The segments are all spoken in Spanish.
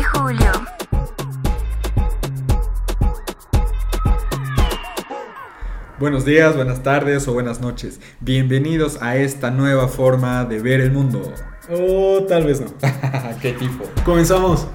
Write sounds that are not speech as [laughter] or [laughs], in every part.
y Julio. Buenos días, buenas tardes o buenas noches. Bienvenidos a esta nueva forma de ver el mundo. O tal vez no. [laughs] ¿Qué tipo? Comenzamos.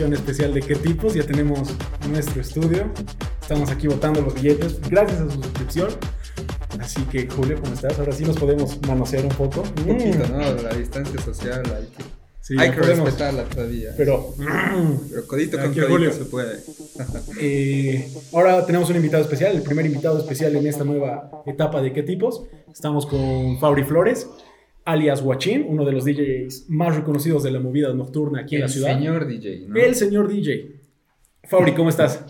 Edición especial de qué tipos. Ya tenemos nuestro estudio. Estamos aquí botando los billetes gracias a su suscripción. Así que, Julio, ¿cómo estás? Ahora sí nos podemos manosear un poco. Un poquito, ¿no? La distancia social hay que, Sí, hay que podemos. respetarla todavía. Pero, Pero codito con codito Julio. se puede. [laughs] eh, ahora tenemos un invitado especial, el primer invitado especial en esta nueva etapa de qué tipos. Estamos con Fabri Flores, alias Huachín, uno de los DJs más reconocidos de la movida nocturna aquí en el la ciudad. señor DJ, ¿no? El señor DJ. Fabri, ¿cómo estás?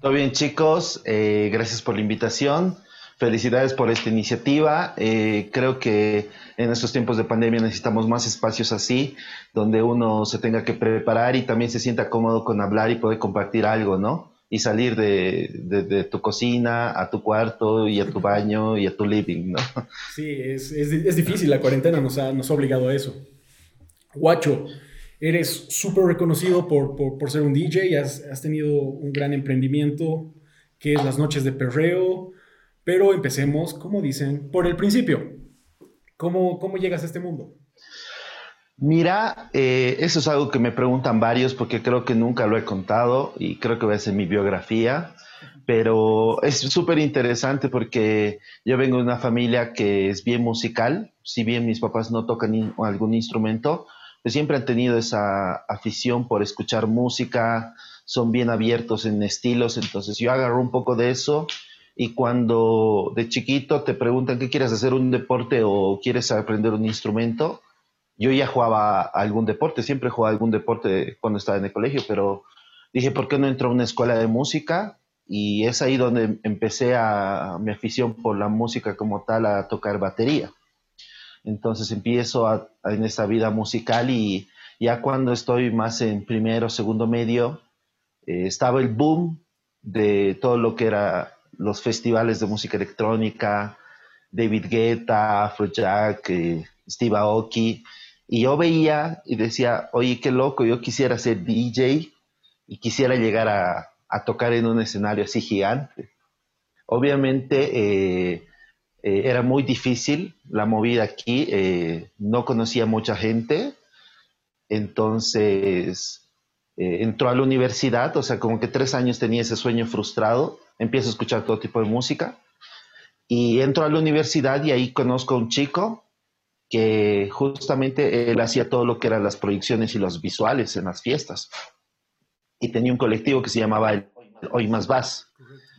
Todo bien chicos, Eh, gracias por la invitación, felicidades por esta iniciativa. Eh, creo que en estos tiempos de pandemia necesitamos más espacios así, donde uno se tenga que preparar y también se sienta cómodo con hablar y poder compartir algo, ¿no? Y salir de, de- de tu cocina a tu cuarto y a tu baño y a tu living, ¿no? [laughs] Sí, es, es, es difícil, la cuarentena nos ha, nos ha obligado a eso. Guacho, eres súper reconocido por, por, por ser un DJ, has, has tenido un gran emprendimiento que es las noches de perreo, pero empecemos, como dicen, por el principio. ¿Cómo, cómo llegas a este mundo? Mira, eh, eso es algo que me preguntan varios porque creo que nunca lo he contado y creo que va a ser mi biografía, pero es súper interesante porque yo vengo de una familia que es bien musical, si bien mis papás no tocan algún instrumento, pues siempre han tenido esa afición por escuchar música, son bien abiertos en estilos, entonces yo agarro un poco de eso y cuando de chiquito te preguntan qué quieres hacer un deporte o quieres aprender un instrumento, yo ya jugaba algún deporte, siempre jugaba algún deporte cuando estaba en el colegio, pero dije, ¿por qué no entro a una escuela de música? Y es ahí donde empecé a mi afición por la música como tal, a tocar batería. Entonces empiezo a- a- en esta vida musical y ya cuando estoy más en primero, segundo medio, eh, estaba el boom de todo lo que era los festivales de música electrónica, David Guetta, Afrojack, eh, Steve Aoki, y yo veía y decía, oye, qué loco, yo quisiera ser DJ y quisiera llegar a, tocar en un escenario así gigante. Obviamente eh, eh, era muy difícil la movida aquí, eh, no conocía mucha gente, entonces entró a la universidad, o sea, como que tres años tenía ese sueño frustrado, empiezo a escuchar todo tipo de música y entro a la universidad y ahí conozco a un chico que justamente él hacía todo lo que eran las proyecciones y los visuales en las fiestas. Y tenía un colectivo que se llamaba el Hoy Más Vas.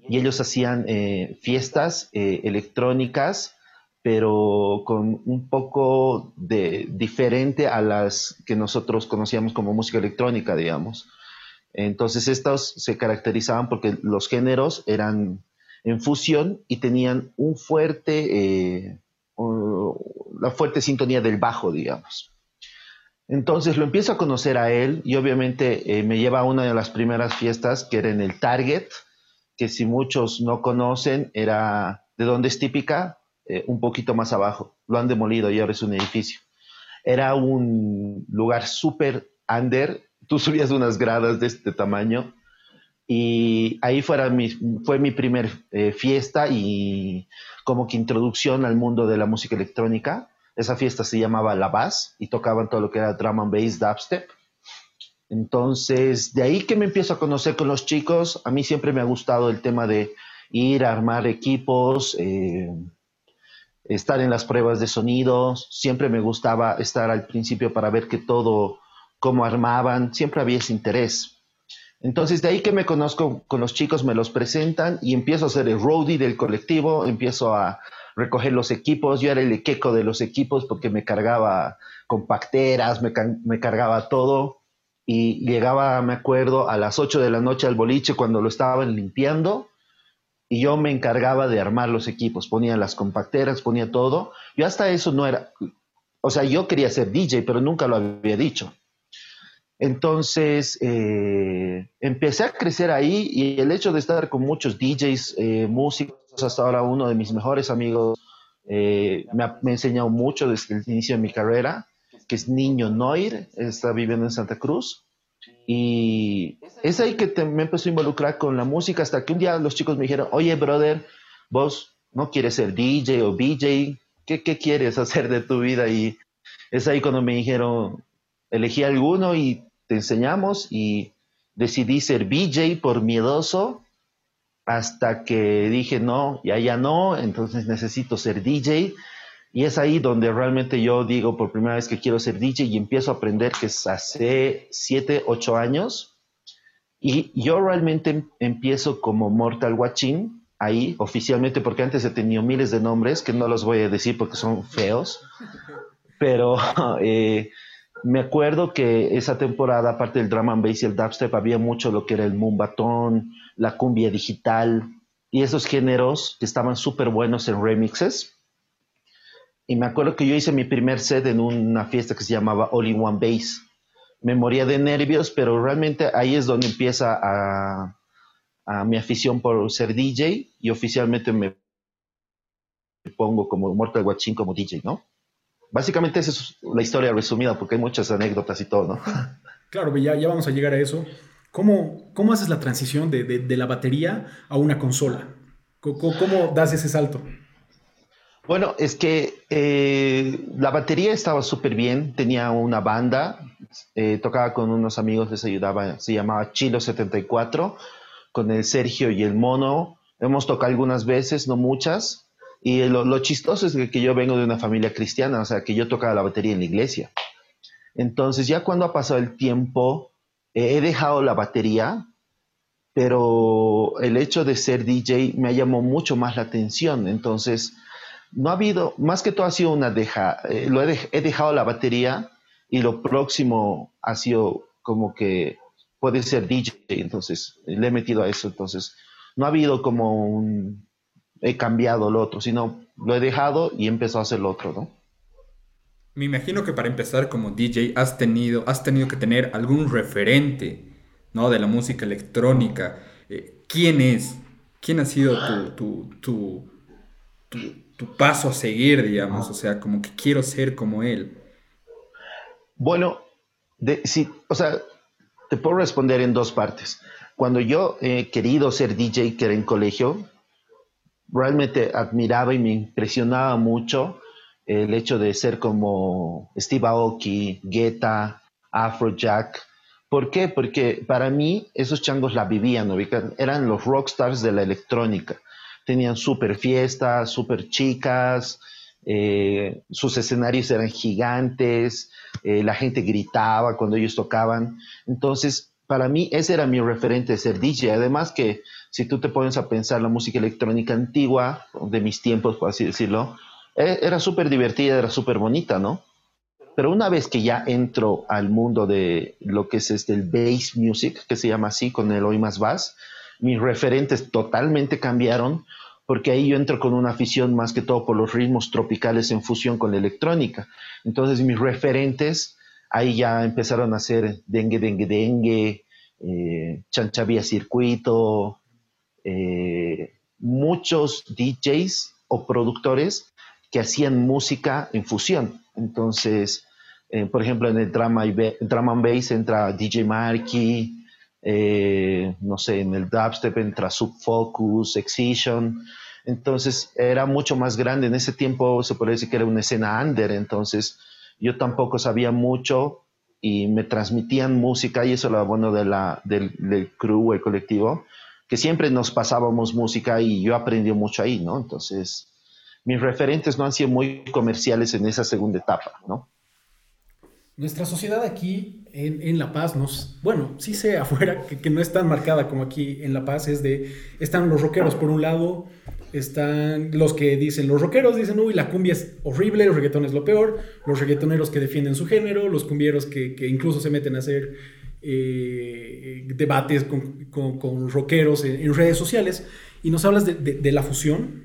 Y ellos hacían eh, fiestas eh, electrónicas, pero con un poco de diferente a las que nosotros conocíamos como música electrónica, digamos. Entonces estos se caracterizaban porque los géneros eran en fusión y tenían un fuerte, eh, la fuerte sintonía del bajo, digamos. Entonces lo empiezo a conocer a él y obviamente eh, me lleva a una de las primeras fiestas que era en el Target, que si muchos no conocen, era de donde es típica, eh, un poquito más abajo. Lo han demolido y ahora es un edificio. Era un lugar súper under, tú subías unas gradas de este tamaño y ahí fuera fue mi primer eh, fiesta y como que introducción al mundo de la música electrónica. esa fiesta se llamaba La Bass y tocaban todo lo que era drum and bass, dubstep. Entonces, de ahí que me empiezo a conocer con los chicos, a mí siempre me ha gustado el tema de ir a armar equipos, eh, estar en las pruebas de sonidos, siempre me gustaba estar al principio para ver que todo, cómo armaban, siempre había ese interés. Entonces, de ahí que me conozco con los chicos, me los presentan y empiezo a ser el roadie del colectivo, empiezo a recoger los equipos. Yo era el equeco de los equipos porque me cargaba compacteras, me, me cargaba todo y llegaba, me acuerdo, a las 8 de la noche al boliche cuando lo estaban limpiando y yo me encargaba de armar los equipos, ponía las compacteras, ponía todo. Yo hasta eso no era, o sea, yo quería ser DJ, pero nunca lo había dicho. Entonces, eh, empecé a crecer ahí y el hecho de estar con muchos DJs, eh, músicos, hasta ahora uno de mis mejores amigos, eh, me, ha, me, enseñado mucho desde el inicio de mi carrera, que es Niño Noir, está viviendo en Santa Cruz. Y es ahí que te, me empezó a involucrar con la música hasta que un día los chicos me dijeron, oye, brother, vos no quieres ser DJ o BJ, ¿qué, qué quieres hacer de tu vida? Y es ahí cuando me dijeron, elegí alguno y te enseñamos y decidí ser BJ por miedoso hasta que dije no, ya ya no, entonces necesito ser DJ. Y es ahí donde realmente yo digo por primera vez que quiero ser DJ y empiezo a aprender que es hace 7, 8 años. Y yo realmente empiezo como Mortal Watching ahí oficialmente porque antes he tenido miles de nombres que no los voy a decir porque son feos. Pero [laughs] eh, me acuerdo que esa temporada, aparte del drama and bass y el dubstep, había mucho lo que era el mumbatón, la cumbia digital y esos géneros que estaban súper buenos en remixes. Y me acuerdo que yo hice mi primer set en una fiesta que se llamaba All in One Bass. Me moría de nervios, pero realmente ahí es donde empieza a mi afición por ser DJ y oficialmente me pongo como Mortal Guachín como DJ, ¿no? Básicamente esa es la historia resumida, porque hay muchas anécdotas y todo, ¿no? [laughs] Claro, ya, ya vamos a llegar a eso. ¿Cómo, cómo haces la transición de, de, de la batería a una consola? ¿Cómo, ¿Cómo, das ese salto? Bueno, es que eh, la batería estaba súper bien, tenía una banda, eh, tocaba con unos amigos, les ayudaba, se llamaba Chilo 74, con el Sergio y el Mono. Hemos tocado algunas veces, no muchas, y lo, chistoso es que yo vengo de una familia cristiana, o sea, que yo tocaba la batería en la iglesia. Entonces, ya cuando ha pasado el tiempo, he dejado la batería, pero el hecho de ser DJ me llamó mucho más la atención. Entonces, no ha habido, más que todo ha sido una deja, eh, lo he, he dejado la batería y lo próximo ha sido como que puede ser DJ, entonces le he metido a eso. Entonces, no ha habido como un he cambiado lo otro, sino lo he dejado y empezó a hacer lo otro, ¿no? Me imagino que para empezar como DJ has tenido, has tenido que tener algún referente, ¿no? De la música electrónica. Eh, ¿Quién es? ¿Quién ha sido tu, tu, tu, tu, paso a seguir, digamos? O sea, como que quiero ser como él. Bueno, de, sí, o sea, te puedo responder en dos partes. Cuando yo he querido ser DJ, que era en colegio, realmente admiraba y me impresionaba mucho el hecho de ser como Steve Aoki, Guetta, Afrojack. ¿Por qué? Porque para mí esos changos la vivían, eran los rockstars de la electrónica. Tenían súper fiestas, súper chicas, eh, sus escenarios eran gigantes, eh, la gente gritaba cuando ellos tocaban. Entonces, para mí ese era mi referente de ser DJ. Además que si tú te pones a pensar la música electrónica antigua, de mis tiempos, por así decirlo, e, era súper divertida, era súper bonita, ¿no? Pero una vez que ya entro al mundo de lo que es este, el bass music, que se llama así, con el hoy más bass, mis referentes totalmente cambiaron, porque ahí yo entro con una afición más que todo por los ritmos tropicales en fusión con la electrónica. Entonces mis referentes ahí ya empezaron a ser dengue, dengue, dengue, eh, chanchavía circuito, eh, muchos DJs o productores que hacían música en fusión. Entonces, eh, por ejemplo, en el drama, drama and bass entra DJ Marky, eh, no sé, en el dubstep entra Subfocus, Excision. Entonces era mucho más grande. En ese tiempo se puede decir que era una escena under, entonces yo tampoco sabía mucho y me transmitían música y eso era lo bueno de la, del, del crew, el colectivo, que siempre nos pasábamos música y yo aprendí mucho ahí, ¿no? Entonces mis referentes no han sido muy comerciales en esa segunda etapa, ¿no? Nuestra sociedad aquí en, en La Paz, nos, bueno, sí sé afuera que, que, no es tan marcada como aquí en La Paz, es de, están los rockeros por un lado, están los que dicen, los rockeros dicen, uy, la cumbia es horrible, el reggaetón es lo peor, los reggaetoneros que defienden su género, los cumbieros que, que incluso se meten a hacer eh, debates con, con, con rockeros en, redes sociales, y nos hablas de, de, de la fusión.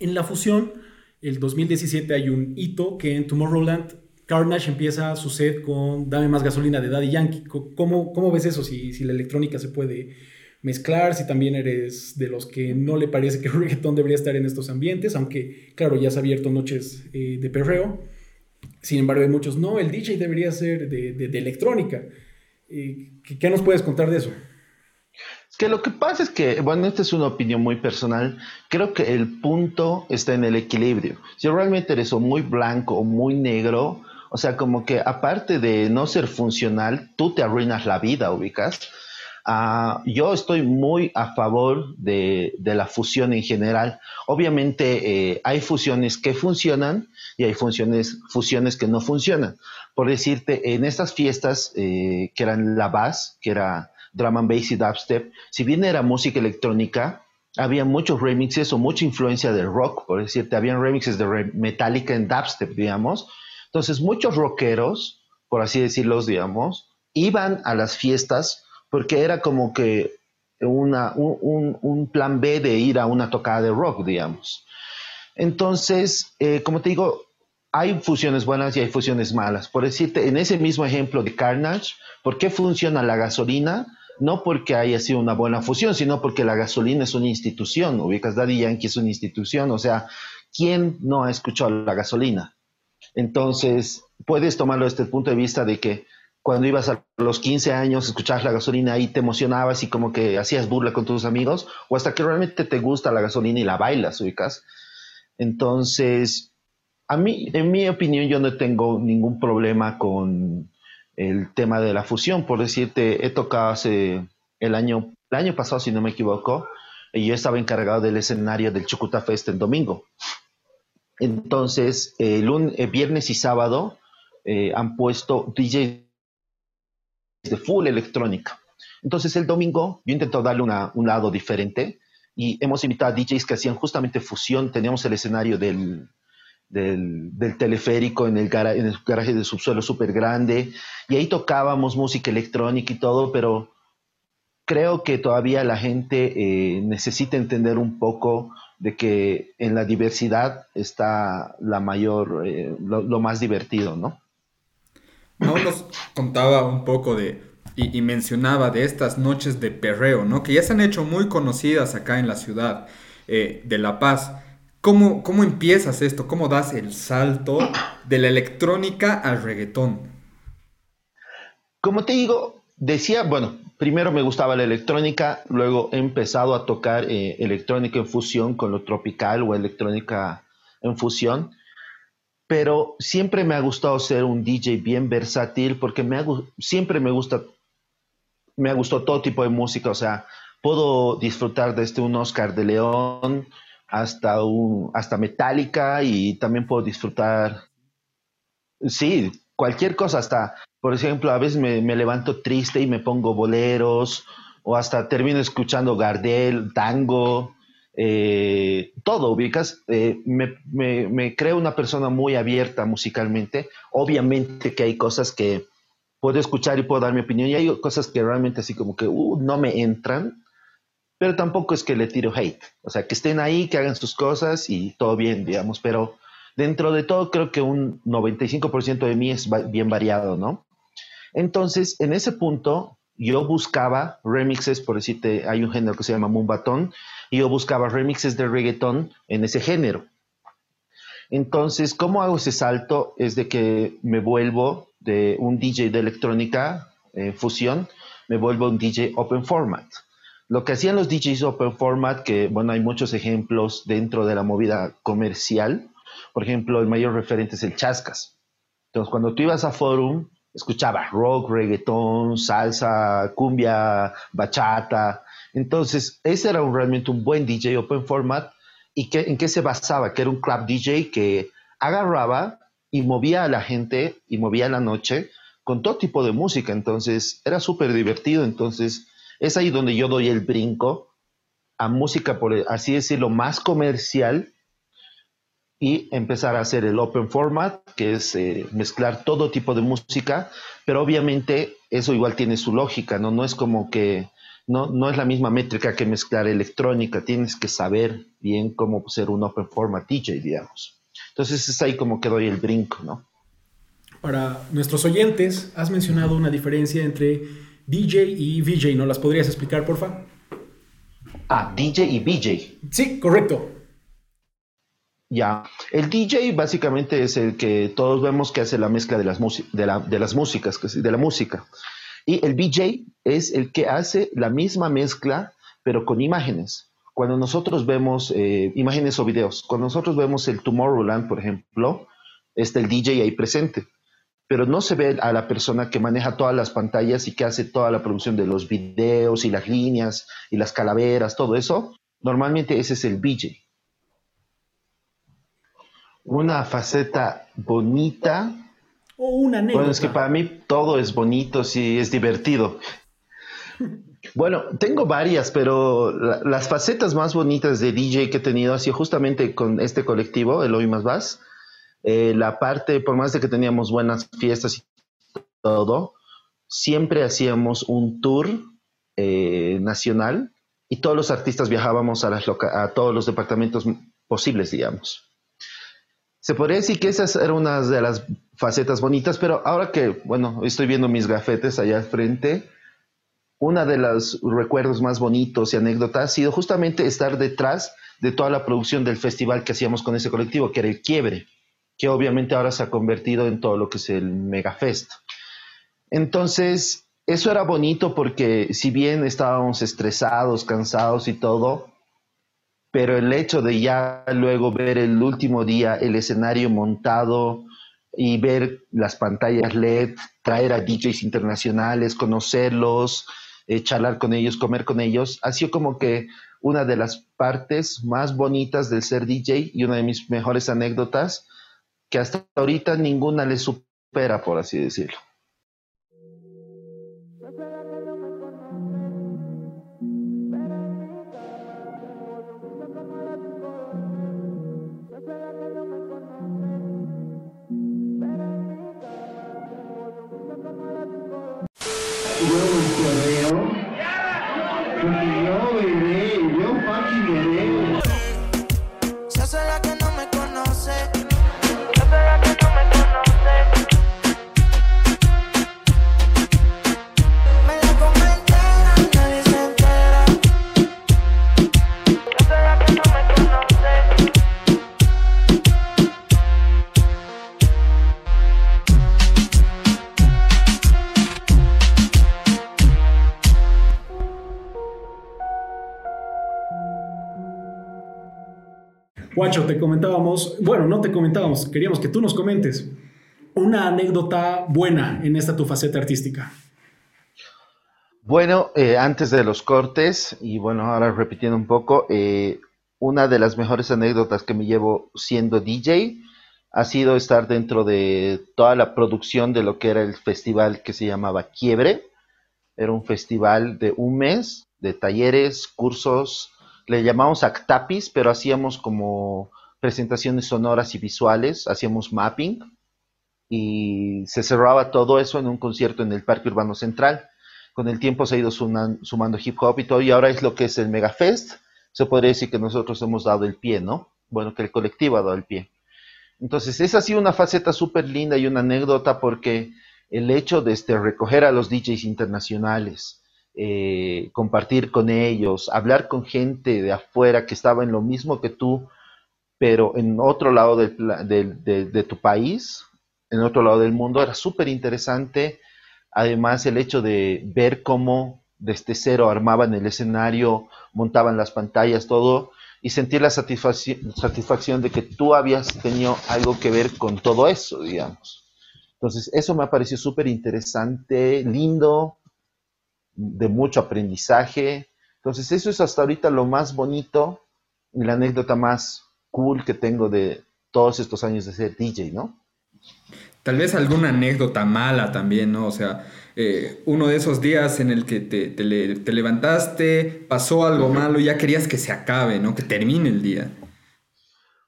En la fusión, el 2017 hay un hito que en Tomorrowland Carnage empieza su set con Dame más gasolina de Daddy Yankee. ¿Cómo, cómo ves eso? Si, si, la electrónica se puede mezclar, si también eres de los que no le parece que el [laughs] reggaetón debería estar en estos ambientes, aunque claro, ya se ha abierto noches eh, de perreo. Sin embargo, hay muchos, no, el DJ debería ser de, de, electrónica. Eh, ¿qué, ¿Qué nos puedes contar de eso? Es que lo que pasa es que, bueno, esta es una opinión muy personal, creo que el punto está en el equilibrio. Si realmente eres o muy blanco o muy negro, o sea, como que aparte de no ser funcional, tú te arruinas la vida, ubicas. Uh, yo estoy muy a favor de, la fusión en general. Obviamente eh, hay fusiones que funcionan y hay fusiones, fusiones que no funcionan. Por decirte, en estas fiestas eh, que eran la bass, que era drum and bass y dubstep, si bien era música electrónica, había muchos remixes o mucha influencia del rock, por decirte, habían remixes de Metallica en dubstep, digamos. Entonces, muchos rockeros, por así decirlos, digamos, iban a las fiestas porque era como que una, un, un, plan B de ir a una tocada de rock, digamos. Entonces, eh, como te digo, hay fusiones buenas y hay fusiones malas. Por decirte, en ese mismo ejemplo de Carnage, ¿por qué funciona la gasolina? No porque haya sido una buena fusión, sino porque la gasolina es una institución. Ubicas, Daddy Yankee es una institución. O sea, ¿quién no ha escuchado la gasolina? Entonces, puedes tomarlo desde el punto de vista de que cuando ibas a los 15 años, escuchabas la gasolina y te emocionabas y como que hacías burla con tus amigos, o hasta que realmente te gusta la gasolina y la bailas, ubicas. Entonces, a mí, en mi opinión, yo no tengo ningún problema con el tema de la fusión. Por decirte, he tocado hace el año, el año pasado, si no me equivoco, y yo estaba encargado del escenario del Chucuta Fest el domingo. Entonces, el, lunes, el viernes y sábado eh, han puesto DJs de full electrónica. Entonces, el domingo yo intento darle un lado diferente y hemos invitado a DJs que hacían justamente fusión. Teníamos el escenario del, del, del teleférico en el, garaje de subsuelo súper grande y ahí tocábamos música electrónica y todo, pero creo que todavía la gente eh, necesita entender un poco de que en la diversidad está la mayor, eh, lo, más divertido, ¿no? No nos contaba un poco de, y, y, mencionaba de estas noches de perreo, ¿no? Que ya se han hecho muy conocidas acá en la ciudad eh, de La Paz. ¿Cómo, ¿Cómo empiezas esto? ¿Cómo das el salto de la electrónica al reggaetón? Como te digo, decía, bueno, primero me gustaba la electrónica, luego he empezado a tocar eh, electrónica en fusión con lo tropical o electrónica en fusión, pero siempre me ha gustado ser un DJ bien versátil porque me ha, siempre me gusta, me ha gustado todo tipo de música, o sea, puedo disfrutar desde un Oscar de León hasta, un, hasta Metallica y también puedo disfrutar, sí, cualquier cosa, hasta por ejemplo, a veces me, me, levanto triste y me pongo boleros, o hasta termino escuchando Gardel, tango, eh, todo, ubicas. Eh, me, me, me, creo una persona muy abierta musicalmente. Obviamente que hay cosas que puedo escuchar y puedo dar mi opinión, y hay cosas que realmente así como que uh, no me entran, pero tampoco es que le tiro hate. O sea, que estén ahí, que hagan sus cosas y todo bien, digamos, pero dentro de todo creo que un 95% de mí es bien variado, ¿no? Entonces, en ese punto, yo buscaba remixes, por decirte, hay un género que se llama Mumbatón, y yo buscaba remixes de reggaetón en ese género. Entonces, ¿cómo hago ese salto? Es de que me vuelvo de un DJ de electrónica, eh, fusión, me vuelvo un DJ open format. lo que hacían los DJs Open Format, que bueno, hay muchos ejemplos dentro de la movida comercial. Por ejemplo, el mayor referente es el Chascas. Entonces, cuando tú ibas a Forum, escuchabas rock, reggaetón, salsa, cumbia, bachata. Entonces, ese era realmente un buen DJ Open Format. ¿Y que, en qué se basaba? Que era un club DJ que agarraba y movía a la gente y movía la noche con todo tipo de música. Entonces, era súper divertido. Entonces, es ahí donde yo doy el brinco a música, por así decirlo, más comercial y empezar a hacer el open format, que es eh, mezclar todo tipo de música, pero obviamente eso igual tiene su lógica, ¿no? No es como que, no, no es la misma métrica que mezclar electrónica, tienes que saber bien cómo ser un open format DJ, digamos. Entonces es ahí como que doy el brinco, ¿no? Para nuestros oyentes, has mencionado una diferencia entre DJ y VJ, ¿no las podrías explicar, porfa? Ah, DJ y VJ. Sí, correcto. Ya, el DJ básicamente es el que todos vemos que hace la mezcla de las, de, de las músicas, de la música. Y el VJ es el que hace la misma mezcla, pero con imágenes. Cuando nosotros vemos eh, imágenes o videos, cuando nosotros vemos el Tomorrowland, por ejemplo, está el DJ ahí presente pero no se ve a la persona que maneja todas las pantallas y que hace toda la producción de los videos y las líneas y las calaveras, todo eso. Normalmente ese es el VJ. Una faceta bonita. O una anécdota. Bueno, es que para mí todo es bonito, sí, es divertido. Bueno, tengo varias, pero las facetas más bonitas de DJ que he tenido ha sido justamente con este colectivo, el Hoy Más Vas eh, la parte, por más de que teníamos buenas fiestas y todo, siempre hacíamos un tour eh, nacional y todos los artistas viajábamos a, a todos los departamentos posibles, digamos. Se podría decir que esa era una de las facetas bonitas, pero ahora que, bueno, estoy viendo mis gafetes allá al frente, una de los recuerdos más bonitos y anécdotas ha sido justamente estar detrás de toda la producción del festival que hacíamos con ese colectivo, que era el Quiebre que obviamente ahora se ha convertido en todo lo que es el Megafest. Entonces, eso era bonito porque si bien estábamos estresados, cansados y todo, pero el hecho de ya luego ver el último día el escenario montado y ver las pantallas LED, traer a DJs internacionales, conocerlos, eh, charlar con ellos, comer con ellos, ha sido como que una de las partes más bonitas del ser DJ y una de mis mejores anécdotas que hasta ahorita ninguna le supera, por así decirlo. Guacho, te comentábamos, bueno, no te comentábamos, queríamos que tú nos comentes una anécdota buena en esta tu faceta artística. Bueno, eh, antes de los cortes, y bueno, ahora repitiendo un poco, eh, una de las mejores anécdotas que me llevo siendo DJ ha sido estar dentro de toda la producción de lo que era el festival que se llamaba Quiebre. Era un festival de un mes de talleres, cursos, le llamamos Actapis, pero hacíamos como presentaciones sonoras y visuales, hacíamos mapping y se cerraba todo eso en un concierto en el Parque Urbano Central. Con el tiempo se ha ido sumando hip hop y todo, y ahora es lo que es el Megafest. Se podría decir que nosotros hemos dado el pie, ¿no? Bueno, que el colectivo ha dado el pie. Entonces, ha sido una faceta súper linda y una anécdota porque el hecho de este, recoger a los DJs internacionales, eh, compartir con ellos, hablar con gente de afuera que estaba en lo mismo que tú, pero en otro lado de, tu país, en otro lado del mundo, era súper interesante. Además, el hecho de ver cómo desde cero, armaban el escenario, montaban las pantallas, todo, y sentir la satisfacción de que tú habías tenido algo que ver con todo eso, digamos. Entonces, eso me ha parecido súper interesante, lindo, de mucho aprendizaje. Entonces, eso es hasta ahorita lo más bonito y la anécdota más cool que tengo de todos estos años de ser DJ, ¿no? Tal vez alguna anécdota mala también, ¿no? O sea, eh, uno de esos días en el que te, te, levantaste, pasó algo malo y ya querías que se acabe, ¿no? Que termine el día.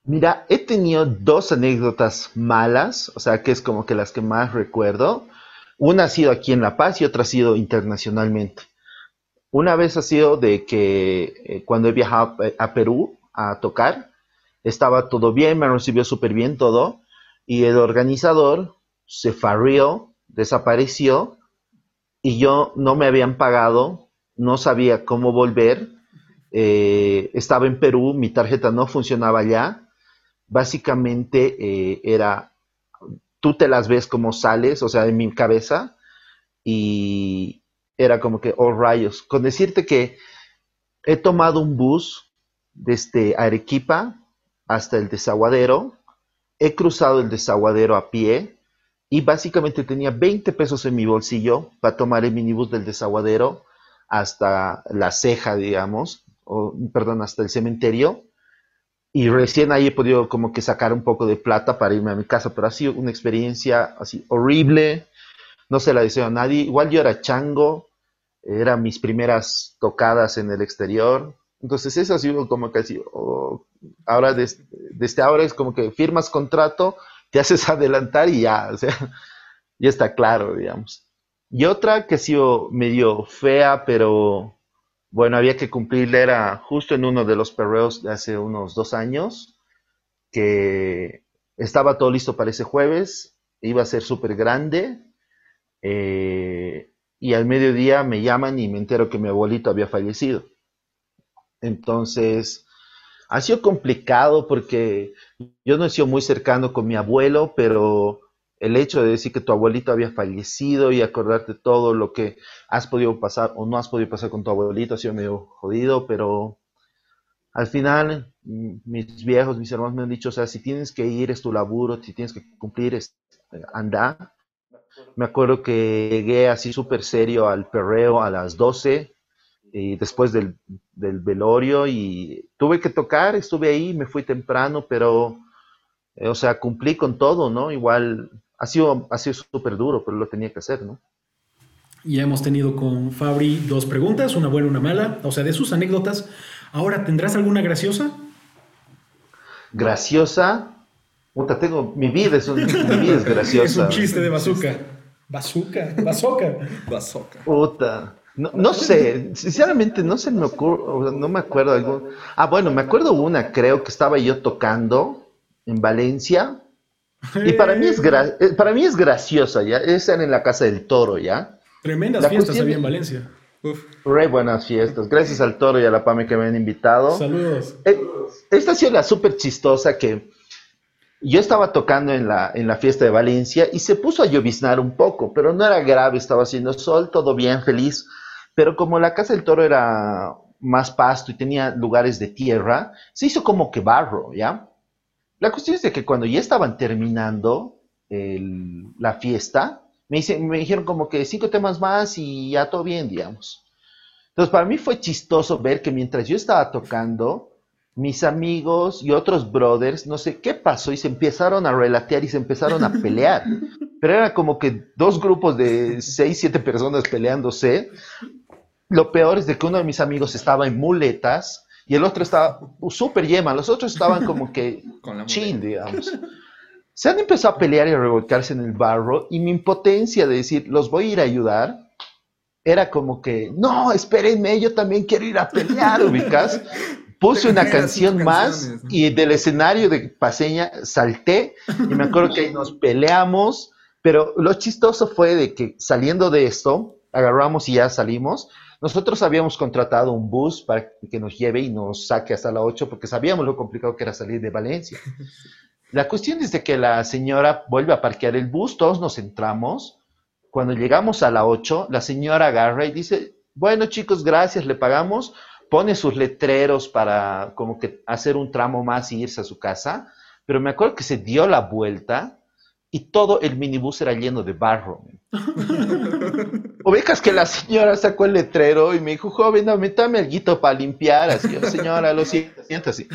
Mira, he tenido dos anécdotas malas, o sea, que es como que las que más recuerdo. Una ha sido aquí en La Paz y otra ha sido internacionalmente. Una vez ha sido de que eh, cuando he viajado a Perú a tocar, estaba todo bien, me recibió súper bien todo, y el organizador se farrió, desapareció, y yo no me habían pagado, no sabía cómo volver, eh, estaba en Perú, mi tarjeta no funcionaba ya, básicamente eh, era, tú te las ves como sales, o sea, en mi cabeza, y era como que, oh rayos, con decirte que he tomado un bus desde Arequipa hasta el desaguadero, he cruzado el desaguadero a pie y básicamente tenía 20 pesos en mi bolsillo para tomar el minibús del desaguadero hasta la ceja, digamos, o perdón, hasta el cementerio. Y recién ahí he podido como que sacar un poco de plata para irme a mi casa, pero ha sido una experiencia así horrible, no se la deseo a nadie. Igual yo era chango, eran mis primeras tocadas en el exterior, entonces eso ha sido como que así, ahora desde, ahora es como que firmas contrato, te haces [laughs] adelantar y ya, o sea, ya está claro, digamos. Y otra que ha sido medio fea, pero bueno, había que cumplirla, era justo en uno de los perreos de hace unos dos años, que estaba todo listo para ese jueves, iba a ser súper grande, eh, y al mediodía me llaman y me entero que mi abuelito había fallecido. Entonces, ha sido complicado porque yo no he sido muy cercano con mi abuelo, pero el hecho de decir que tu abuelito había fallecido y acordarte todo lo que has podido pasar o no has podido pasar con tu abuelito ha sido medio jodido, pero al final mis viejos, mis hermanos me han dicho, o sea, si tienes que ir es tu laburo, si tienes que cumplir, es, anda. Me acuerdo que llegué así súper serio al perreo a las 12 y después del, velorio y tuve que tocar, estuve ahí, me fui temprano, pero, eh, o sea, cumplí con todo, ¿no? Igual ha sido ha sido súper duro, pero lo tenía que hacer, ¿no? Ya hemos tenido con Fabri dos preguntas, una buena y una mala, o sea, de sus anécdotas. Ahora, ¿tendrás alguna graciosa? Graciosa. Puta, tengo, mi vida es, un, mi vida es graciosa. [laughs] es un chiste de bazooka. Bazooka, bazooka. Bazooka. Puta. No, sé, sinceramente no se me ocurre, no me acuerdo algo. Ah, bueno, me acuerdo una, creo que estaba yo tocando en Valencia. Y para mí es eh, para mí es graciosa, ¿ya? Esa en la Casa del Toro, ¿ya? Tremendas fiestas había en Valencia. Uf. Re buenas fiestas. Gracias al Toro y a la PAME que me han invitado. Saludos. Eh, esta ha sido la súper chistosa que yo estaba tocando en la, en la fiesta de Valencia y se puso a lloviznar un poco, pero no era grave, estaba haciendo sol, todo bien, feliz. Pero como la casa del toro era más pasto y tenía lugares de tierra, se hizo como que barro, ¿ya? La cuestión es de que cuando ya estaban terminando la fiesta, me, me dijeron como que cinco temas más y ya todo bien, digamos. Entonces, para mí fue chistoso ver que mientras yo estaba tocando, mis amigos y otros brothers, no sé qué pasó, y se empezaron a relatear y se empezaron a [laughs] pelear. Pero era como que dos grupos de seis, siete personas peleándose. Lo peor es de que uno de mis amigos estaba en muletas y el otro estaba súper yema. Los otros estaban como que [laughs] chill, digamos. Se han empezado a pelear y a revolcarse en el barro y mi impotencia de decir, los voy a ir a ayudar, era como que, no, espérenme, yo también quiero ir a pelear, ubicas puse una canción más y del escenario de Paseña salté y me acuerdo que ahí nos peleamos, pero lo chistoso fue de que saliendo de esto, agarramos y ya salimos. Nosotros habíamos contratado un bus para que nos lleve y nos saque hasta la 8 porque sabíamos lo complicado que era salir de Valencia. [laughs] La cuestión es de que la señora vuelve a parquear el bus, todos nos entramos. Cuando llegamos a la 8, la señora agarra y dice, bueno chicos, gracias, le pagamos, pone sus letreros para como que hacer un tramo más y irse a su casa, pero me acuerdo que se dio la vuelta y todo el minibús era lleno de barro. [laughs] Ubicas que la señora sacó el letrero y me dijo, joven, dame, dame algo para limpiar. Así, yo, señora, lo siento, siento así.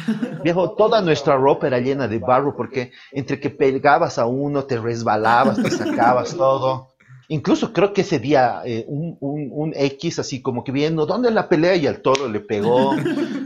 Viejo, toda nuestra ropa era llena de barro porque entre que pegabas a uno, te resbalabas, te sacabas todo. Incluso creo que ese día eh, un, un, un, X así como que viendo, ¿dónde es la pelea? Y al toro le pegó.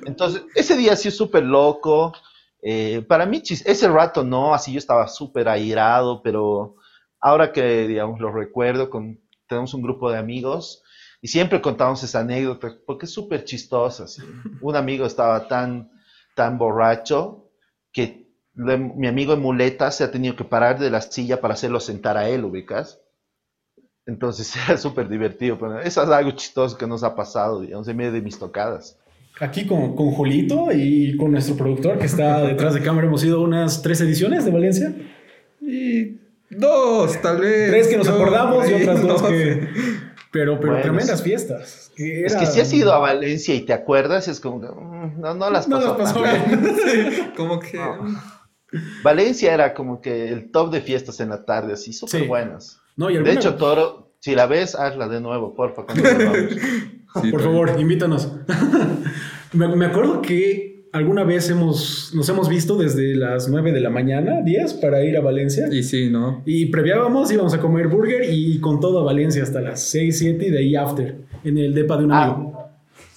Entonces, ese día sí súper loco. Eh, para mí, ese rato no, así yo estaba súper airado, pero ahora que, digamos, lo recuerdo, con, tenemos un grupo de amigos y siempre contamos esa anécdota porque es súper chistosa. [laughs] Un amigo estaba tan, tan borracho que le, mi amigo en muleta se ha tenido que parar de la silla para hacerlo sentar a él, ubicas. Entonces [laughs] era súper divertido. Pero eso es algo chistoso que nos ha pasado, digamos, en medio de mis tocadas. Aquí con, con Julito y con nuestro productor que está [laughs] detrás de cámara hemos ido unas tres ediciones de Valencia. Y dos, tal vez. Tres que nos acordamos y otras dos que... Pero, pero bueno, tremendas fiestas. Era... Es que si has ido a Valencia y te acuerdas, es como que mm, no, no las pasó, no las pasó bien. [laughs] sí, [laughs] como que... No. Valencia era como que el top de fiestas en la tarde, así súper Sí. buenas. No, y De hecho, Toro, si la ves, hazla de nuevo, porfa. [laughs] Sí, Por favor, invítanos. [laughs] me, me acuerdo que alguna vez hemos, nos hemos visto desde las 9 de la mañana, 10, para ir a Valencia. Y sí, ¿no? Y previábamos, íbamos a comer burger y con todo a Valencia hasta las 6, 7 y de ahí after, en el depa de un Ah. amigo.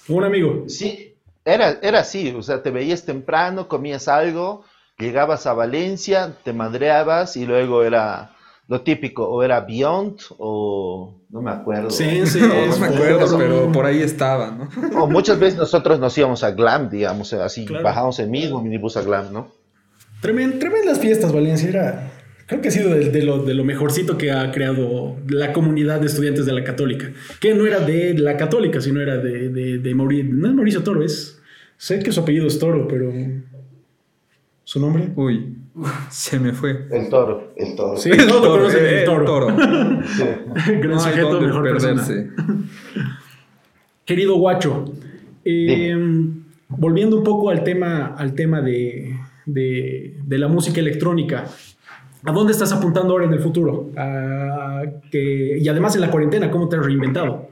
Un amigo. Sí, era, era así, o sea, te veías temprano, comías algo, llegabas a Valencia, te madreabas y luego era lo típico, o era Beyond o no me acuerdo. Sense, No, no me acuerdo, pero por ahí estaba, ¿no? [laughs] O muchas veces nosotros nos íbamos a Glam, digamos, así Claro. bajamos el mismo minibús a Glam, ¿no? Tremen- tremendas fiestas, Valencia. Era, creo que ha sido de, de lo, de lo mejorcito que ha creado la comunidad de estudiantes de la Católica. Que no era de la Católica, sino era de, de, de Mauricio. No es Mauricio Toro, es. Sé que su apellido es Toro, pero. ¿Su nombre? Uy, [laughs] se me fue. El toro, el toro. Sí, [laughs] eh, el Toro. [laughs] Sí. Gran No sujeto, dónde mejor persona. perderse. Querido Guacho, eh, volviendo un poco al tema, al tema de, de- de la música electrónica, ¿a dónde estás apuntando ahora en el futuro? A que- y además en la cuarentena, ¿cómo te has reinventado?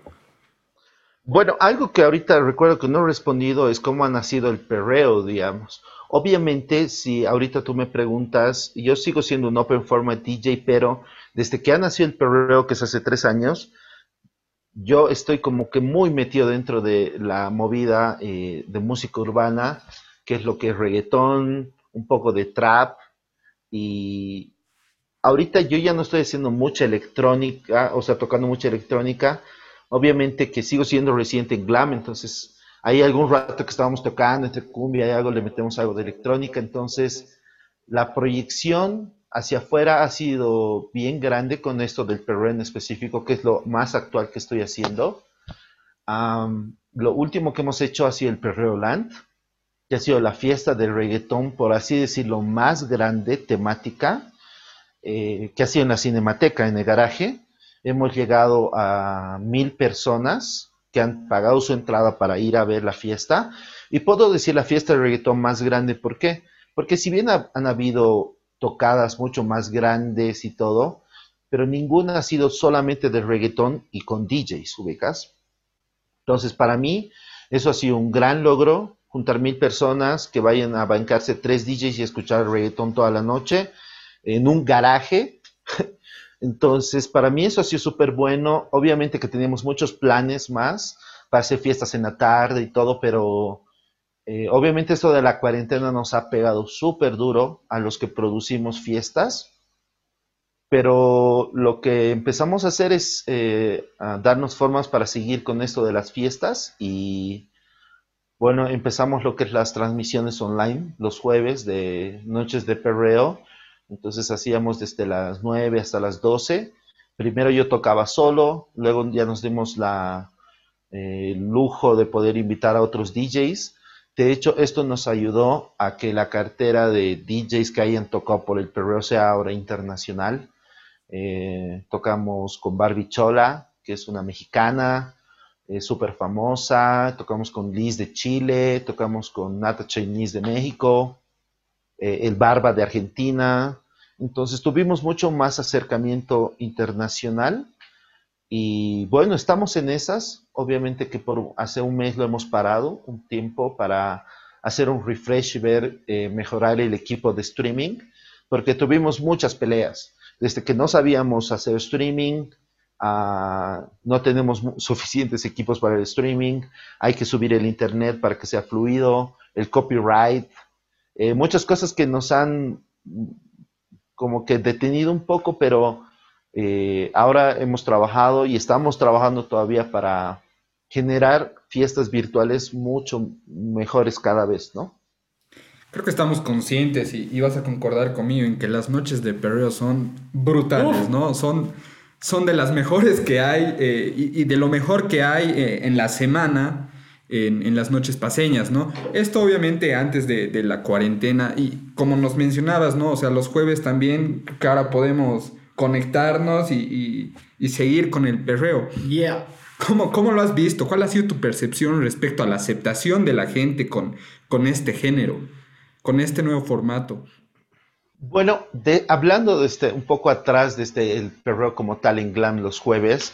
Bueno, algo que ahorita recuerdo que no he respondido es cómo ha nacido el perreo, digamos. Obviamente, si ahorita tú me preguntas, yo sigo siendo un open format DJ, pero desde que ha nacido el perreo, que es hace tres años, yo estoy como que muy metido dentro de la movida eh, de música urbana, que es lo que es reggaetón, un poco de trap, y ahorita yo ya no estoy haciendo mucha electrónica, o sea, tocando mucha electrónica, obviamente que sigo siendo residente en glam, entonces hay algún rato que estábamos tocando entre cumbia y algo, le metemos algo de electrónica, entonces la proyección hacia afuera ha sido bien grande con esto del perreo en específico, que es lo más actual que estoy haciendo. Am, lo último que hemos hecho ha sido el perreo land, que ha sido la fiesta del reggaetón, por así decirlo, más grande, temática, eh, que ha sido en la Cinemateca, en el garaje. Hemos llegado a mil personas que han pagado su entrada para ir a ver la fiesta. Y puedo decir la fiesta de reggaetón más grande, ¿por qué? Porque si bien ha- han habido tocadas mucho más grandes y todo, pero ninguna ha sido solamente de reggaetón y con DJs, ubicas. Entonces, para mí, eso ha sido un gran logro, juntar mil personas que vayan a bancarse tres DJs y escuchar reggaetón toda la noche en un garaje. Entonces, para mí eso ha sido súper bueno. Obviamente que teníamos muchos planes más para hacer fiestas en la tarde y todo, pero eh, obviamente esto de la cuarentena nos ha pegado súper duro a los que producimos fiestas. Pero lo que empezamos a hacer es eh, a darnos formas para seguir con esto de las fiestas y bueno, empezamos lo que es las transmisiones online los jueves de noches de perreo. Entonces hacíamos desde las 9 hasta las 12. Primero yo tocaba solo, luego ya nos dimos la, eh, el lujo de poder invitar a otros DJs. De hecho, esto nos ayudó a que la cartera de DJs que hayan tocado por el perreo sea ahora internacional. Eh, tocamos con Barbie Chola, que es una mexicana. eh, súper famosa, tocamos con Liz de Chile, tocamos con Nata Chinese de México, eh, el Barba de Argentina. Entonces tuvimos mucho más acercamiento internacional y bueno, estamos en esas. Obviamente que por hace un mes lo hemos parado, un tiempo para hacer un refresh y ver, eh, mejorar el equipo de streaming, porque tuvimos muchas peleas. Desde que no sabíamos hacer streaming, no tenemos suficientes equipos para el streaming, hay que subir el internet para que sea fluido, el copyright, eh, muchas cosas que nos han como que detenido un poco, pero eh, ahora hemos trabajado y estamos trabajando todavía para generar fiestas virtuales mucho mejores cada vez, ¿no? Creo que estamos conscientes y, vas a concordar conmigo en que las noches de perreo son brutales, ¿no? Son, son de las mejores que hay eh, y, de lo mejor que hay eh, en la semana, en, las noches paseñas, ¿no? Esto obviamente antes de, la cuarentena y como nos mencionabas, ¿no? O sea, los jueves también que ahora podemos conectarnos y, y seguir con el perreo. Yeah. ¿Cómo, lo has visto? ¿Cuál ha sido tu percepción respecto a la aceptación de la gente con, con este género, con este nuevo formato? Bueno, de, hablando de este, un poco atrás de este, el perro como tal en Glam los jueves,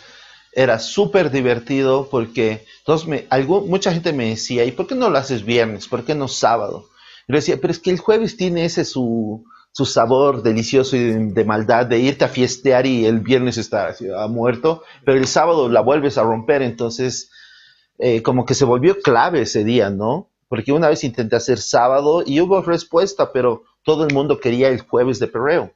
era súper divertido porque todos me, algo, mucha gente me decía, ¿y por qué no lo haces viernes? ¿Por qué no sábado? Yo decía, pero es que el jueves tiene ese su, su sabor delicioso y de, maldad de irte a fiestear y el viernes está muerto, pero el sábado la vuelves a romper, entonces eh, como que se volvió clave ese día, ¿no? Porque una vez intenté hacer sábado y hubo respuesta, pero todo el mundo quería el jueves de perreo.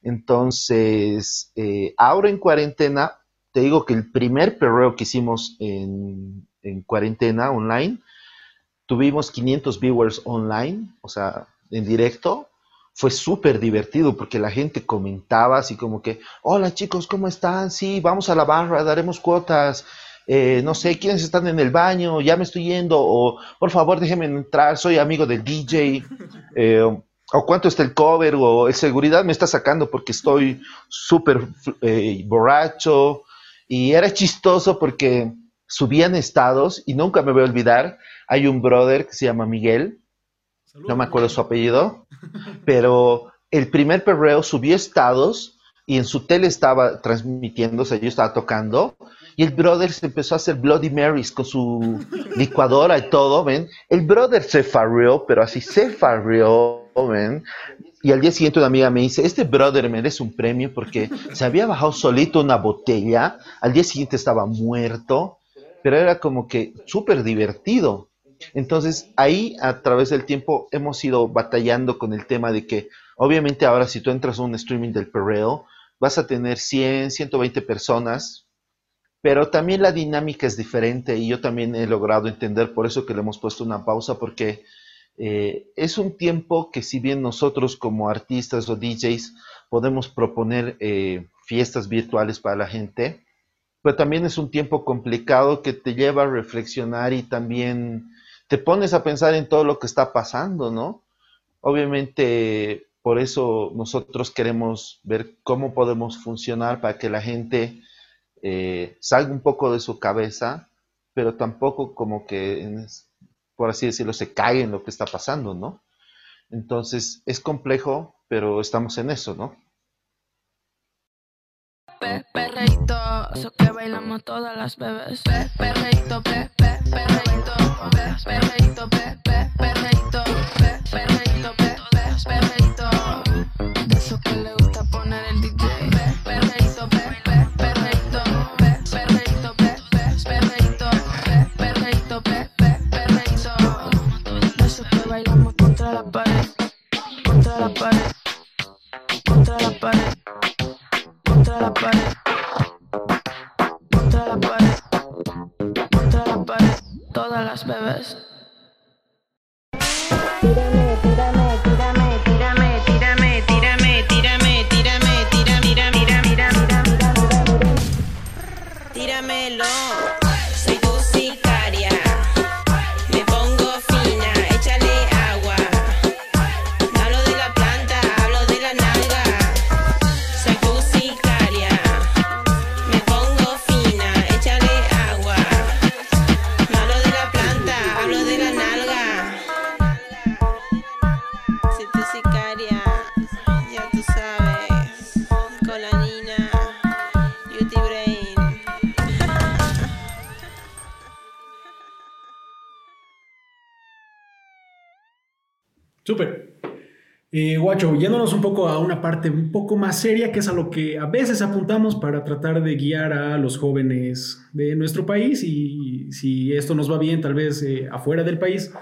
Entonces, eh, ahora en cuarentena, te digo que el primer perreo que hicimos en, en cuarentena online, tuvimos 500 viewers online, o sea, en directo, fue súper divertido porque la gente comentaba así como que, hola chicos, ¿cómo están? Sí, vamos a la barra, daremos cuotas. Eh, no sé, ¿quiénes están en el baño? Ya me estoy yendo. O, por favor, déjenme entrar, soy amigo del DJ. [laughs] Eh, o cuánto está el cover. O el seguridad me está sacando porque estoy súper eh, borracho. Y era chistoso porque subían estados y nunca me voy a olvidar. Hay un brother que se llama Miguel no me acuerdo su apellido, [laughs] pero el primer perreo subió estados y en su tele estaba transmitiendo, o sea, yo estaba tocando, y el brother se empezó a hacer Bloody Marys con su [laughs] licuadora y todo, ¿ven? El brother se farrió, pero así se farrió, ¿ven? Y al día siguiente una amiga me dice, este brother merece un premio porque se había bajado solito una botella, al día siguiente estaba muerto, pero era como que súper divertido. Entonces, ahí a través del tiempo hemos ido batallando con el tema de que, obviamente, ahora si tú entras a un streaming del perreo, vas a tener 100, 120 personas, pero también la dinámica es diferente y yo también he logrado entender, por eso que le hemos puesto una pausa, porque eh, es un tiempo que si bien nosotros como artistas o DJs podemos proponer eh, fiestas virtuales para la gente, pero también es un tiempo complicado que te lleva a reflexionar y también te pones a pensar en todo lo que está pasando, ¿no? Obviamente, por eso nosotros queremos ver cómo podemos funcionar para que la gente eh, salga un poco de su cabeza, pero tampoco como que, por así decirlo, se caiga en lo que está pasando, ¿no? Entonces, es complejo, pero estamos en eso, ¿no? eso que bailamos todas las bebés. eso que le gusta poner el DJ. La pared, contra la pared, contra la pared contra la pared, contra la pared, contra la pared, todas las bebés. Eh, guacho, yéndonos un poco a una parte un poco más seria, que es a lo que a veces apuntamos para tratar de guiar a los jóvenes de nuestro país y si esto nos va bien, tal vez eh, afuera del país.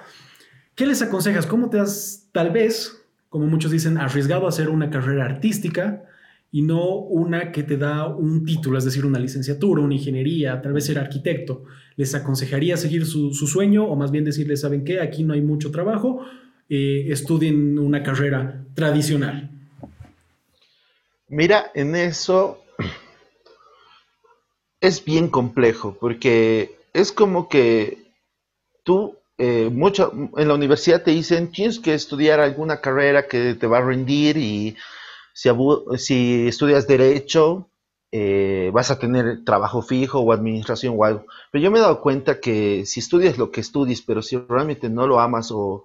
¿Qué les aconsejas? ¿Cómo te has, tal vez, como muchos dicen, arriesgado a hacer una carrera artística y no una que te da un título, es decir, una licenciatura, una ingeniería, tal vez ser arquitecto? ¿Les aconsejaría seguir su, su sueño o más bien decirles, ¿saben qué? Aquí no hay mucho trabajo estudien una carrera tradicional? Mira, en eso es bien complejo porque es como que tú eh, mucho en la universidad te dicen tienes que estudiar alguna carrera que te va a rendir y si, si estudias derecho eh, vas a tener trabajo fijo o administración o algo. Pero yo me he dado cuenta que si estudias lo que estudies, pero si realmente no lo amas o,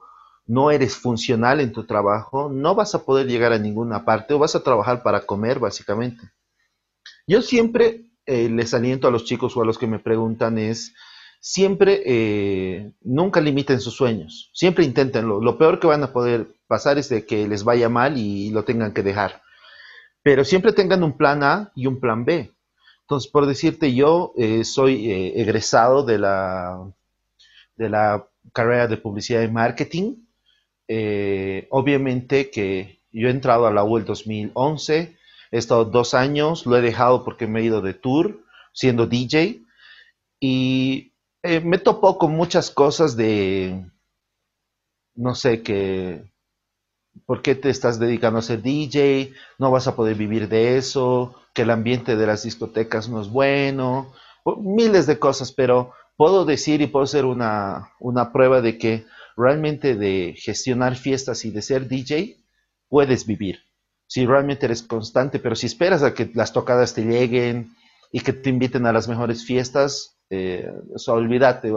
no eres funcional en tu trabajo, no vas a poder llegar a ninguna parte o vas a trabajar para comer, básicamente. Yo siempre eh, les aliento a los chicos o a los que me preguntan es, siempre, eh, nunca limiten sus sueños, siempre inténtenlo. Lo peor que van a poder pasar es de que les vaya mal y lo tengan que dejar. Pero siempre tengan un plan A y un plan B. Entonces, por decirte, yo eh, soy egresado de la, de la carrera de publicidad y marketing eh, obviamente que yo he entrado a la U el 2011, he estado dos años, lo he dejado porque me he ido de tour siendo DJ y eh, me topó con muchas cosas de, no sé, que, ¿por qué te estás dedicando a ser DJ? No vas a poder vivir de eso, que el ambiente de las discotecas no es bueno, miles de cosas, pero puedo decir y puedo hacer una, una prueba de que realmente de gestionar fiestas y de ser DJ, puedes vivir. Si realmente eres constante, pero si esperas a que las tocadas te lleguen y que te inviten a las mejores fiestas, eh, olvídate,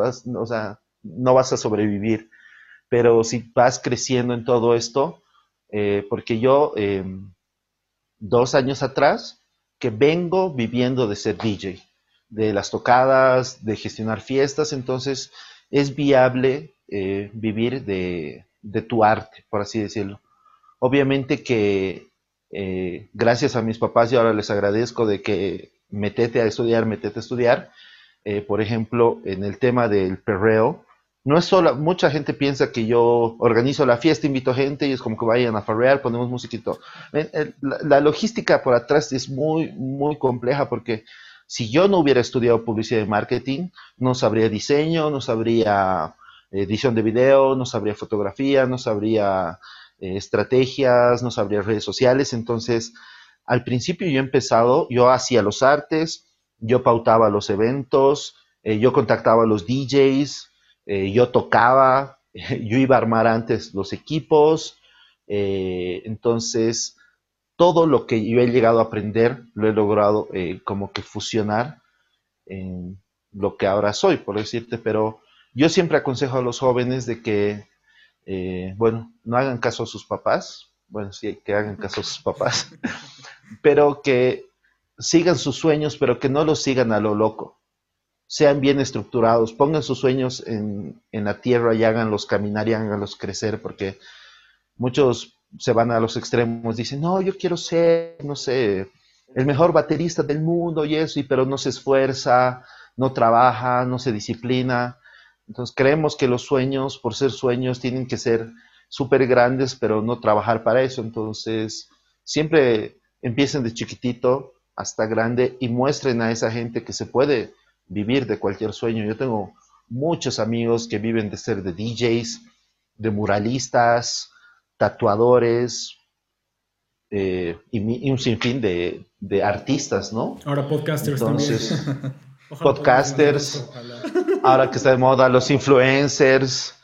no vas a sobrevivir. Pero si vas creciendo en todo esto, eh, porque yo em, dos años atrás que vengo viviendo de ser DJ, de las tocadas, de gestionar fiestas, entonces es viable eh, vivir de, tu arte, por así decirlo. Obviamente que eh, gracias a mis papás y ahora les agradezco de que metete a estudiar, metete a estudiar. Eh, por ejemplo, en el tema del perreo, no es solo, mucha gente piensa que yo organizo la fiesta, invito gente y es como que vayan a farrear, ponemos musiquito. La, la, logística por atrás es muy, muy compleja porque si yo no hubiera estudiado publicidad y marketing, no sabría diseño, no sabría edición de video, no sabría fotografía, no sabría eh, estrategias, no sabría redes sociales. Entonces, al principio yo he empezado, yo hacía los artes, yo pautaba los eventos, eh, yo contactaba a los DJs, eh, yo tocaba, [laughs] yo iba a armar antes los equipos. entonces, todo lo que yo he llegado a aprender lo he logrado como que fusionar en lo que ahora soy, por decirte, pero yo siempre aconsejo a los jóvenes de que, eh, bueno, no hagan caso a sus papás, bueno, sí, que hagan caso a sus papás, [laughs] pero que sigan sus sueños, pero que no los sigan a lo loco. Sean bien estructurados, pongan sus sueños en, en la tierra y háganlos caminar y háganlos crecer, porque muchos se van a los extremos, dicen, no, yo quiero ser, no sé, el mejor baterista del mundo y eso, y, pero no se esfuerza, no trabaja, no se disciplina. Entonces creemos que los sueños, por ser sueños, tienen que ser súper grandes, pero no trabajar para eso. Entonces siempre empiecen de chiquitito hasta grande y muestren a esa gente que se puede vivir de cualquier sueño. Yo tengo muchos amigos que viven de ser de DJs, de muralistas, tatuadores eh, y, un sinfín de, artistas, ¿no? Ahora podcasters Entonces, [laughs] podcasters ahora que está de moda, los influencers.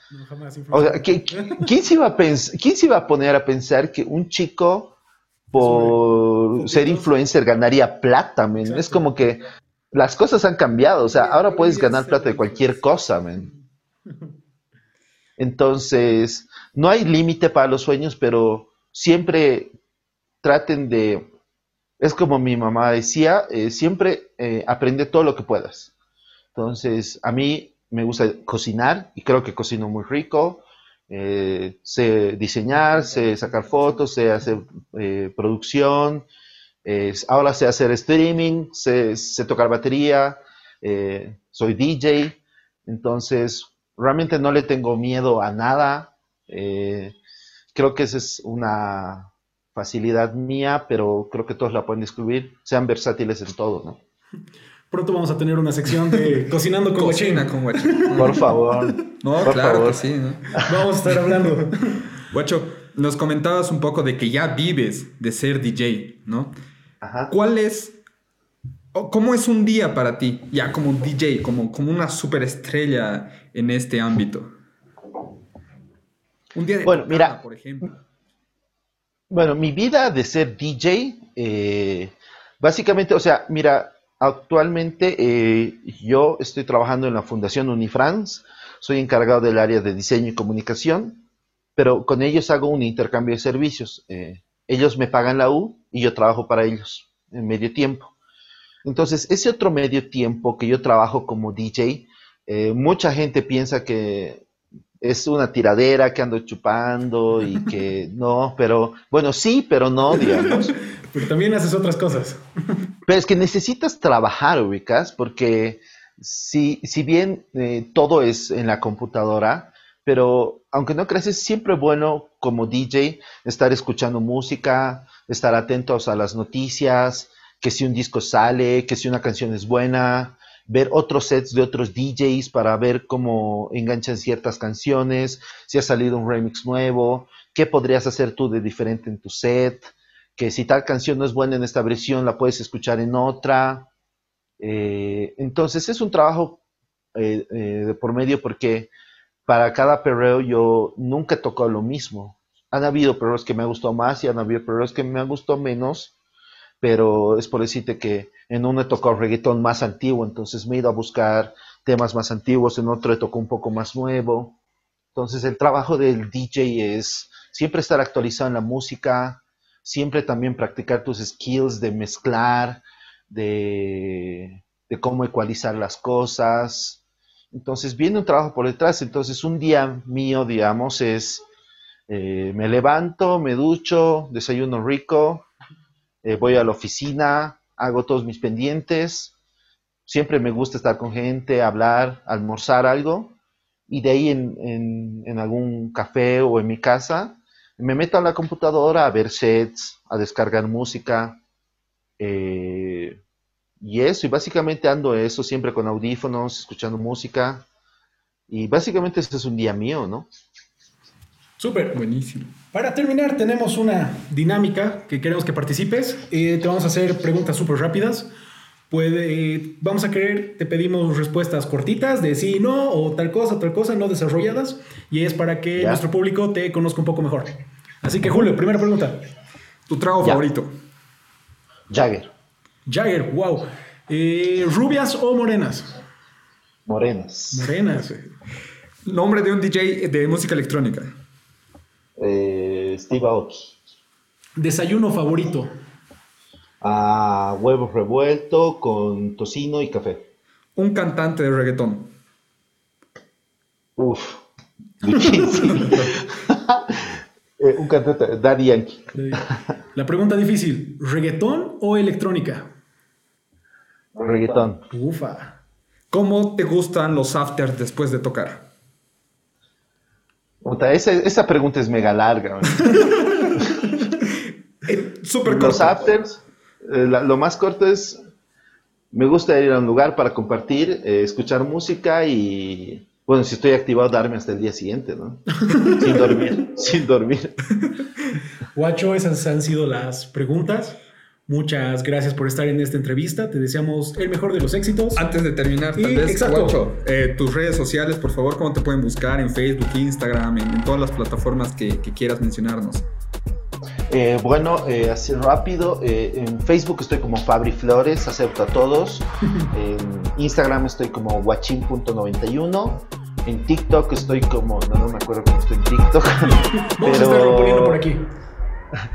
¿quién, se iba a ¿Quién se iba a poner a pensar que un chico por ser influencer ganaría plata, men? Es como que las cosas han cambiado, o sea, ahora puedes ganar plata de cualquier cosa, men. [laughs] Entonces, no hay límite para los sueños, pero siempre traten de, es como mi mamá decía, eh, siempre eh, aprende todo lo que puedas. Entonces, a mí me gusta cocinar y creo que cocino muy rico. Eh, sé diseñar, sé sacar fotos, sé hacer eh, producción, ahora sé hacer streaming, sé, sé tocar batería, eh, soy DJ, entonces realmente no le tengo miedo a nada. Eh, creo que esa es una facilidad mía, pero creo que todos la pueden descubrir, sean versátiles en todo, ¿no? [laughs] Pronto vamos a tener una sección de [laughs] cocinando con Cocina Guachín. con Guacho. Por favor. No, Por claro favor. que sí, ¿no? Vamos a estar hablando. Guacho, nos comentabas un poco de que ya vives de ser DJ, ¿no? Ajá. ¿Cuál es, o cómo es un día para ti, ya como DJ, como, como una superestrella en este ámbito? Un día de Bueno, mira. por ejemplo. Bueno, mi vida de ser DJ, eh, básicamente, o sea, mira, actualmente eh, yo estoy trabajando en la Fundación Unifrance, soy encargado del área de diseño y comunicación, pero con ellos hago un intercambio de servicios. eh, ellos me pagan la U y yo trabajo para ellos en medio tiempo. Entonces, ese otro medio tiempo que yo trabajo como DJ, eh, mucha gente piensa que es una tiradera que ando chupando y que [laughs] no, pero bueno, sí, pero no, digamos. [laughs] Pero también haces otras cosas. Pero es que necesitas trabajar, ubicas, porque si, si bien eh, todo es en la computadora, pero aunque no creas, es siempre bueno como DJ estar escuchando música, estar atentos a las noticias, que si un disco sale, que si una canción es buena, ver otros sets de otros DJs para ver cómo enganchan ciertas canciones, si ha salido un remix nuevo, qué podrías hacer tú de diferente en tu set, que si tal canción no es buena en esta versión, la puedes escuchar en otra. Eh, entonces es un trabajo eh, eh, de por medio porque para cada perreo yo nunca he tocado lo mismo. Han habido perreos que me han gustado más y han habido perreos que me han gustado menos, pero es por decirte que en uno he tocado reggaetón más antiguo, entonces me he ido a buscar temas más antiguos, en otro he tocado un poco más nuevo. Entonces el trabajo del DJ es siempre estar actualizado en la música, siempre también practicar tus skills de mezclar, de, cómo ecualizar las cosas. Entonces viene un trabajo por detrás, entonces un día mío, digamos, es eh, me levanto, me ducho, desayuno rico, eh, voy a la oficina, hago todos mis pendientes, siempre me gusta estar con gente, hablar, almorzar algo, y de ahí en- en algún café o en mi casa, me meto a la computadora a ver sets, a descargar música, eh, y eso, y básicamente ando eso siempre con audífonos, escuchando música, y básicamente ese es un día mío, ¿no? Súper. Buenísimo. Para terminar, tenemos una dinámica que queremos que participes. Eh, te vamos a hacer preguntas súper rápidas. Puede, eh, vamos a querer, te pedimos respuestas cortitas de sí, no, o tal cosa, tal cosa, no desarrolladas. Y es para que Ya. nuestro público te conozca un poco mejor. Así que, Julio, primera pregunta. ¿Tu trago Ya. favorito? Jagger, Jagger, wow. Eh, ¿Rubias o morenas? Morenas, Morenas. Nombre de un DJ de música electrónica. eh, Steve Aoki. Desayuno favorito. A huevo revuelto con tocino y café. Un cantante de reggaetón. Uf. [laughs] Eh, un cantante, Daddy Yankee. La pregunta difícil, ¿reggaetón o electrónica? Reggaetón. Ufa. ¿Cómo te gustan los afters después de tocar? Puta, esa, esa pregunta es mega larga. [laughs] Eh, Súper Los afters, eh, la- lo más corto es, me gusta ir a un lugar para compartir, eh, escuchar música y, bueno, si estoy activado, darme hasta el día siguiente, ¿no? [laughs] sin dormir, sin dormir. Guacho, esas han sido las preguntas. Muchas gracias por estar en esta entrevista. Te deseamos el mejor de los éxitos. Antes de terminar, tal Y- vez, exacto. Guacho, eh, tus redes sociales, por favor, ¿cómo te pueden buscar? En Facebook, Instagram, en, en todas las plataformas que, que quieras mencionarnos. Eh, bueno, eh, así rápido, eh, en Facebook estoy como Fabri Flores, acepto a todos. En Instagram estoy como guachín.91. En TikTok estoy como, no, no me acuerdo cómo estoy en TikTok. Vamos a [laughs] estarlo poniendo por aquí.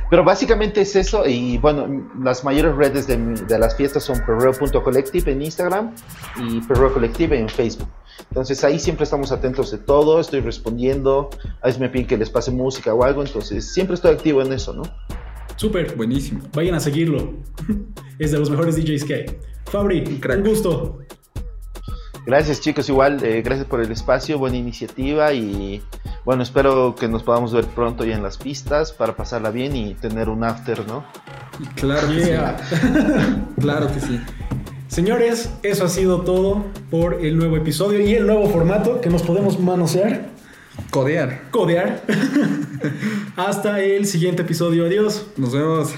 Pero básicamente es eso y bueno, las mayores redes de, de las fiestas son perreo.collective en Instagram y perreo collective en Facebook. Entonces ahí siempre estamos atentos de todo, estoy respondiendo, a veces me piden que les pase música o algo, entonces siempre estoy activo en eso, ¿no? Súper. Buenísimo. Vayan a seguirlo. [laughs] Es de los mejores DJs que hay. Fabri, crack. un gusto. Gracias chicos, igual, eh, gracias por el espacio, buena iniciativa y bueno, espero que nos podamos ver pronto ya en las pistas para pasarla bien y tener un after, ¿no? Y claro que Yeah. sí. [laughs] Claro que sí. Señores, eso ha sido todo por el nuevo episodio y el nuevo formato que nos podemos manosear, Codear. codear. [laughs] Hasta el siguiente episodio. Adiós. Nos vemos.